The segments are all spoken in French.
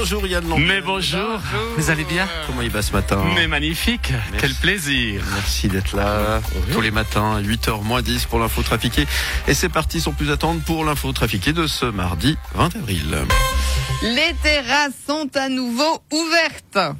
Bonjour Yann Lambiel. Mais bonjour, vous allez bien Comment il va ce matin Mais magnifique, quel plaisir Merci d'être là tous les matins, 8h moins 10 pour l'info trafiquée. Et c'est parti sans plus attendre pour l'info trafiquée de ce mardi 20 avril. Les terrasses sont à nouveau ouvertes.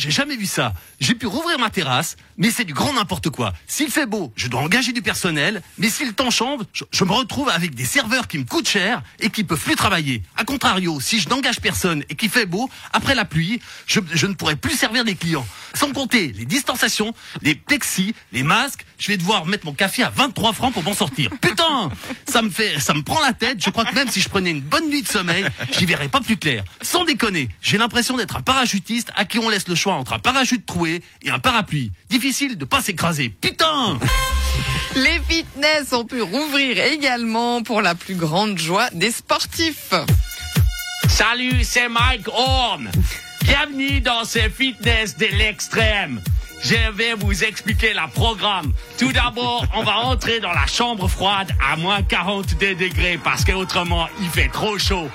J'ai jamais vu ça. J'ai pu rouvrir ma terrasse, mais c'est du grand n'importe quoi. S'il fait beau, je dois engager du personnel, mais si le temps change, je, je me retrouve avec des serveurs qui me coûtent cher et qui peuvent plus travailler. A contrario, si je n'engage personne et qu'il fait beau, après la pluie, je, je ne pourrai plus servir des clients. Sans compter les distanciations, les plexis, les masques, je vais devoir mettre mon café à 23 francs pour m'en sortir. Putain, ça me fait, ça me prend la tête. Je crois que même si je prenais une bonne nuit de sommeil, j'y verrais pas plus clair. Sans déconner, j'ai l'impression d'être un parachutiste à qui on laisse le choix entre un parachute troué et un parapluie. Difficile de pas s'écraser. Putain Les fitness ont pu rouvrir également pour la plus grande joie des sportifs. Salut, c'est Mike Horn Bienvenue dans ce fitness de l'extrême je vais vous expliquer la programme. Tout d'abord, on va entrer dans la chambre froide à moins 42 degrés parce que autrement il fait trop chaud.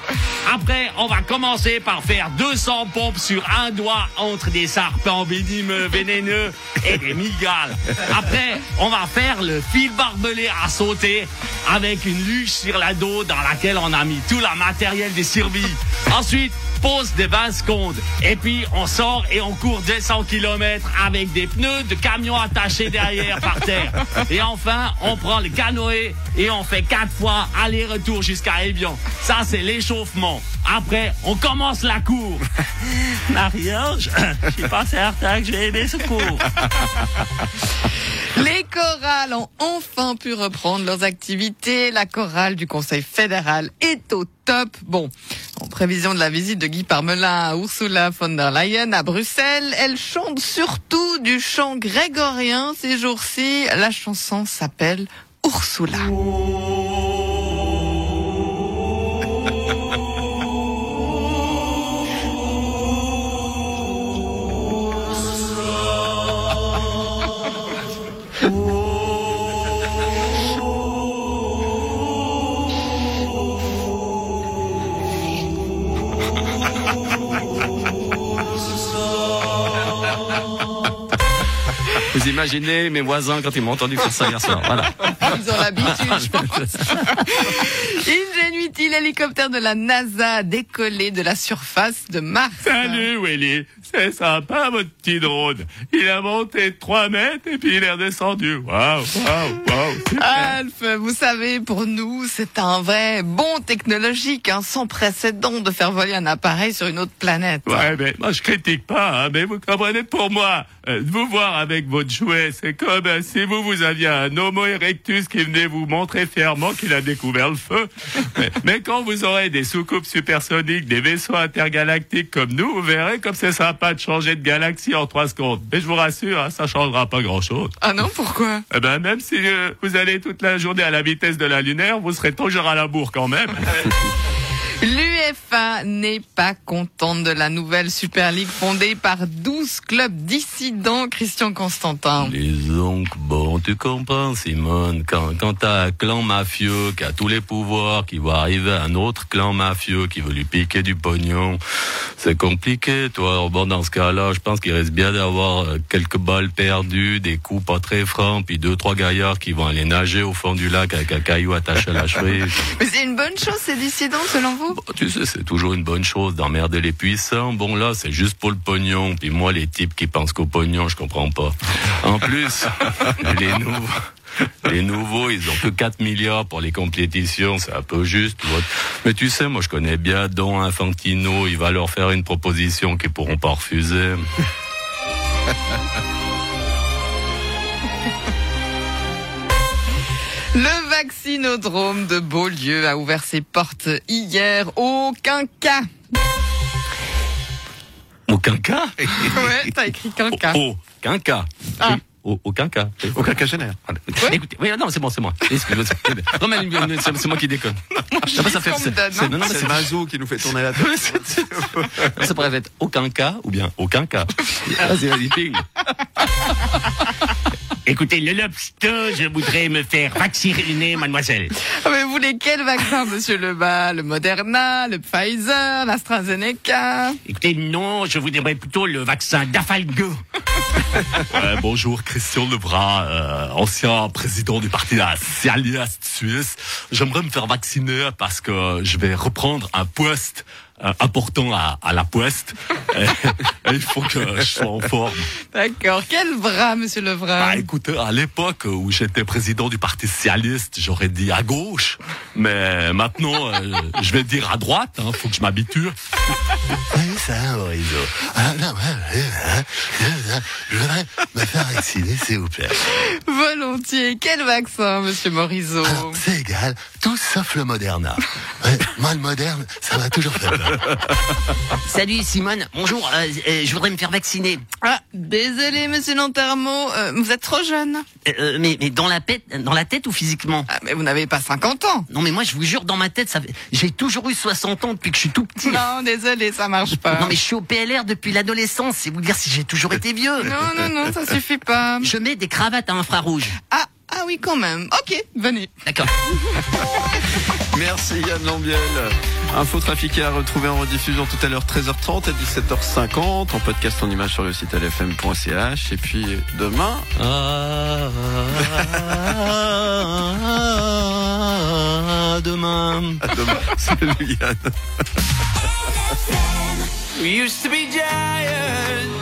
Après, on va commencer par faire 200 pompes sur un doigt entre des serpents venimeux, vénéneux et des migales. Après, on va faire le fil barbelé à sauter avec une luge sur la dos dans laquelle on a mis tout le matériel de survie. Ensuite, pause de 20 secondes. Et puis, on sort et on court 200 km avec des pneus de camion attachés derrière par terre. Et enfin, on prend le canoë et on fait quatre fois aller-retour jusqu'à Evian. Ça, c'est l'échauffement. Après, on commence la cour. Marie-Ange, je suis pas certain que j'ai aimé ce cours. Les chorales ont enfin pu reprendre leurs activités. La chorale du Conseil fédéral est au top. Bon, prévision de la visite de Guy Parmelin à Ursula von der Leyen à Bruxelles, elle chante surtout du chant grégorien ces jours-ci. La chanson s'appelle Ursula. Vous imaginez mes voisins quand ils m'ont entendu faire ça hier soir. Voilà. Ils ont l'habitude, je pense. Ingenuity, l'hélicoptère de la NASA a décollé de la surface de Mars. Salut Willy, c'est sympa votre petit drone. Il a monté 3 mètres et puis il est redescendu. Waouh, waouh, waouh. Alf, vous savez, pour nous, c'est un vrai bond technologique, hein, sans précédent de faire voler un appareil sur une autre planète. Ouais, mais moi je critique pas, hein, mais vous comprenez pour moi, euh, de vous voir avec votre jouet, c'est comme euh, si vous vous aviez un Homo erectus qui venait vous montrer fièrement qu'il a découvert le feu. mais, mais quand vous aurez des soucoupes supersoniques, des vaisseaux intergalactiques comme nous, vous verrez comme c'est sympa de changer de galaxie en trois secondes. Mais je vous rassure, hein, ça changera pas grand chose. Ah non, pourquoi? Eh ben même si euh, vous allez toute la journée à la vitesse de la lunaire, vous serez toujours à la bourre quand même. L'UEFA n'est pas contente de la nouvelle Super League fondée par 12 clubs dissidents, Christian Constantin. Donc, bon, tu comprends, Simone, quand, quand t'as un clan mafieux qui a tous les pouvoirs, qui va arriver à un autre clan mafieux qui veut lui piquer du pognon, c'est compliqué, toi. Bon, dans ce cas-là, je pense qu'il reste bien d'avoir euh, quelques balles perdues, des coups pas très francs, puis deux, trois gaillards qui vont aller nager au fond du lac avec un caillou attaché à la cheville. Mais c'est une bonne chose, ces dissidents, selon vous? Bon, tu sais, c'est toujours une bonne chose d'emmerder les puissants. Bon, là, c'est juste pour le pognon. Puis moi, les types qui pensent qu'au pognon, je comprends pas. En plus, les nouveaux, les nouveaux, ils ont que 4 milliards pour les compétitions. C'est un peu juste. Mais tu sais, moi, je connais bien Don Infantino. Il va leur faire une proposition qu'ils pourront pas refuser. Le vaccinodrome de Beaulieu a ouvert ses portes hier. Aucun cas. Aucun cas Ouais, t'as écrit qu'un cas. Oh, qu'un cas. Ah. au- aucun cas. Aucun quinquagénaire. Voilà. Écoutez, oui, non, c'est bon, c'est moi. Excusez-moi. Non, mais c'est moi qui déconne. Non, ça fait. c'est- hein. Non, c'est Mazo qui nous fait tourner la tête. ça pourrait être aucun cas ou bien aucun cas. Vas-y, vas-y, ping. Écoutez, le lobster, je voudrais me faire vacciner, mademoiselle. Ah, Mais vous voulez quel vaccin, monsieur Lebas? Le Moderna, le Pfizer, l'AstraZeneca? Écoutez, non, je voudrais plutôt le vaccin d'Afalgo. Ouais, bonjour, Christian Lebras, euh, ancien président du parti socialiste suisse. J'aimerais me faire vacciner parce que je vais reprendre un poste euh, important à, à la poste. Et, et il faut que je sois en forme. D'accord. Quel bras, monsieur Lebrun Bah, écoutez, à l'époque où j'étais président du Parti socialiste, j'aurais dit à gauche, mais maintenant, euh, je vais dire à droite. Hein, faut que je m'habitue. Oui, ça, Maurizo. Ah, non, ouais, ouais, ouais, je voudrais me faire vacciner, s'il vous plaît. Volontiers. Quel vaccin, monsieur Morisot? Alors, c'est égal, tout sauf le Moderna. Ouais, moi, le Moderne, ça m'a toujours fait peur. Salut Simone, bonjour, euh, euh, je voudrais me faire vacciner. Ah, désolé, monsieur Lantermo, euh, vous êtes trop jeune. Euh, mais, mais dans la tête, dans la tête ou physiquement? Ah, mais vous n'avez pas 50 ans. Non mais moi je vous jure dans ma tête, ça fait- j'ai toujours eu 60 ans depuis que je suis tout petit. Non, désolé, ça marche pas. Non mais je suis au PLR depuis l'adolescence, c'est vous dire si j'ai toujours été vieux. non, non, non, ça suffit pas. Je mets des cravates à infrarouge. Ah, ah oui, quand même. Ok, venez. D'accord. Merci Yann Lambiel. Info trafiquée à retrouver en rediffusion tout à l'heure 13h30 et 17h50 en podcast en image sur le site lfm.ch et puis demain Ah, demain. à demain. Salut Yann. We used to be giants.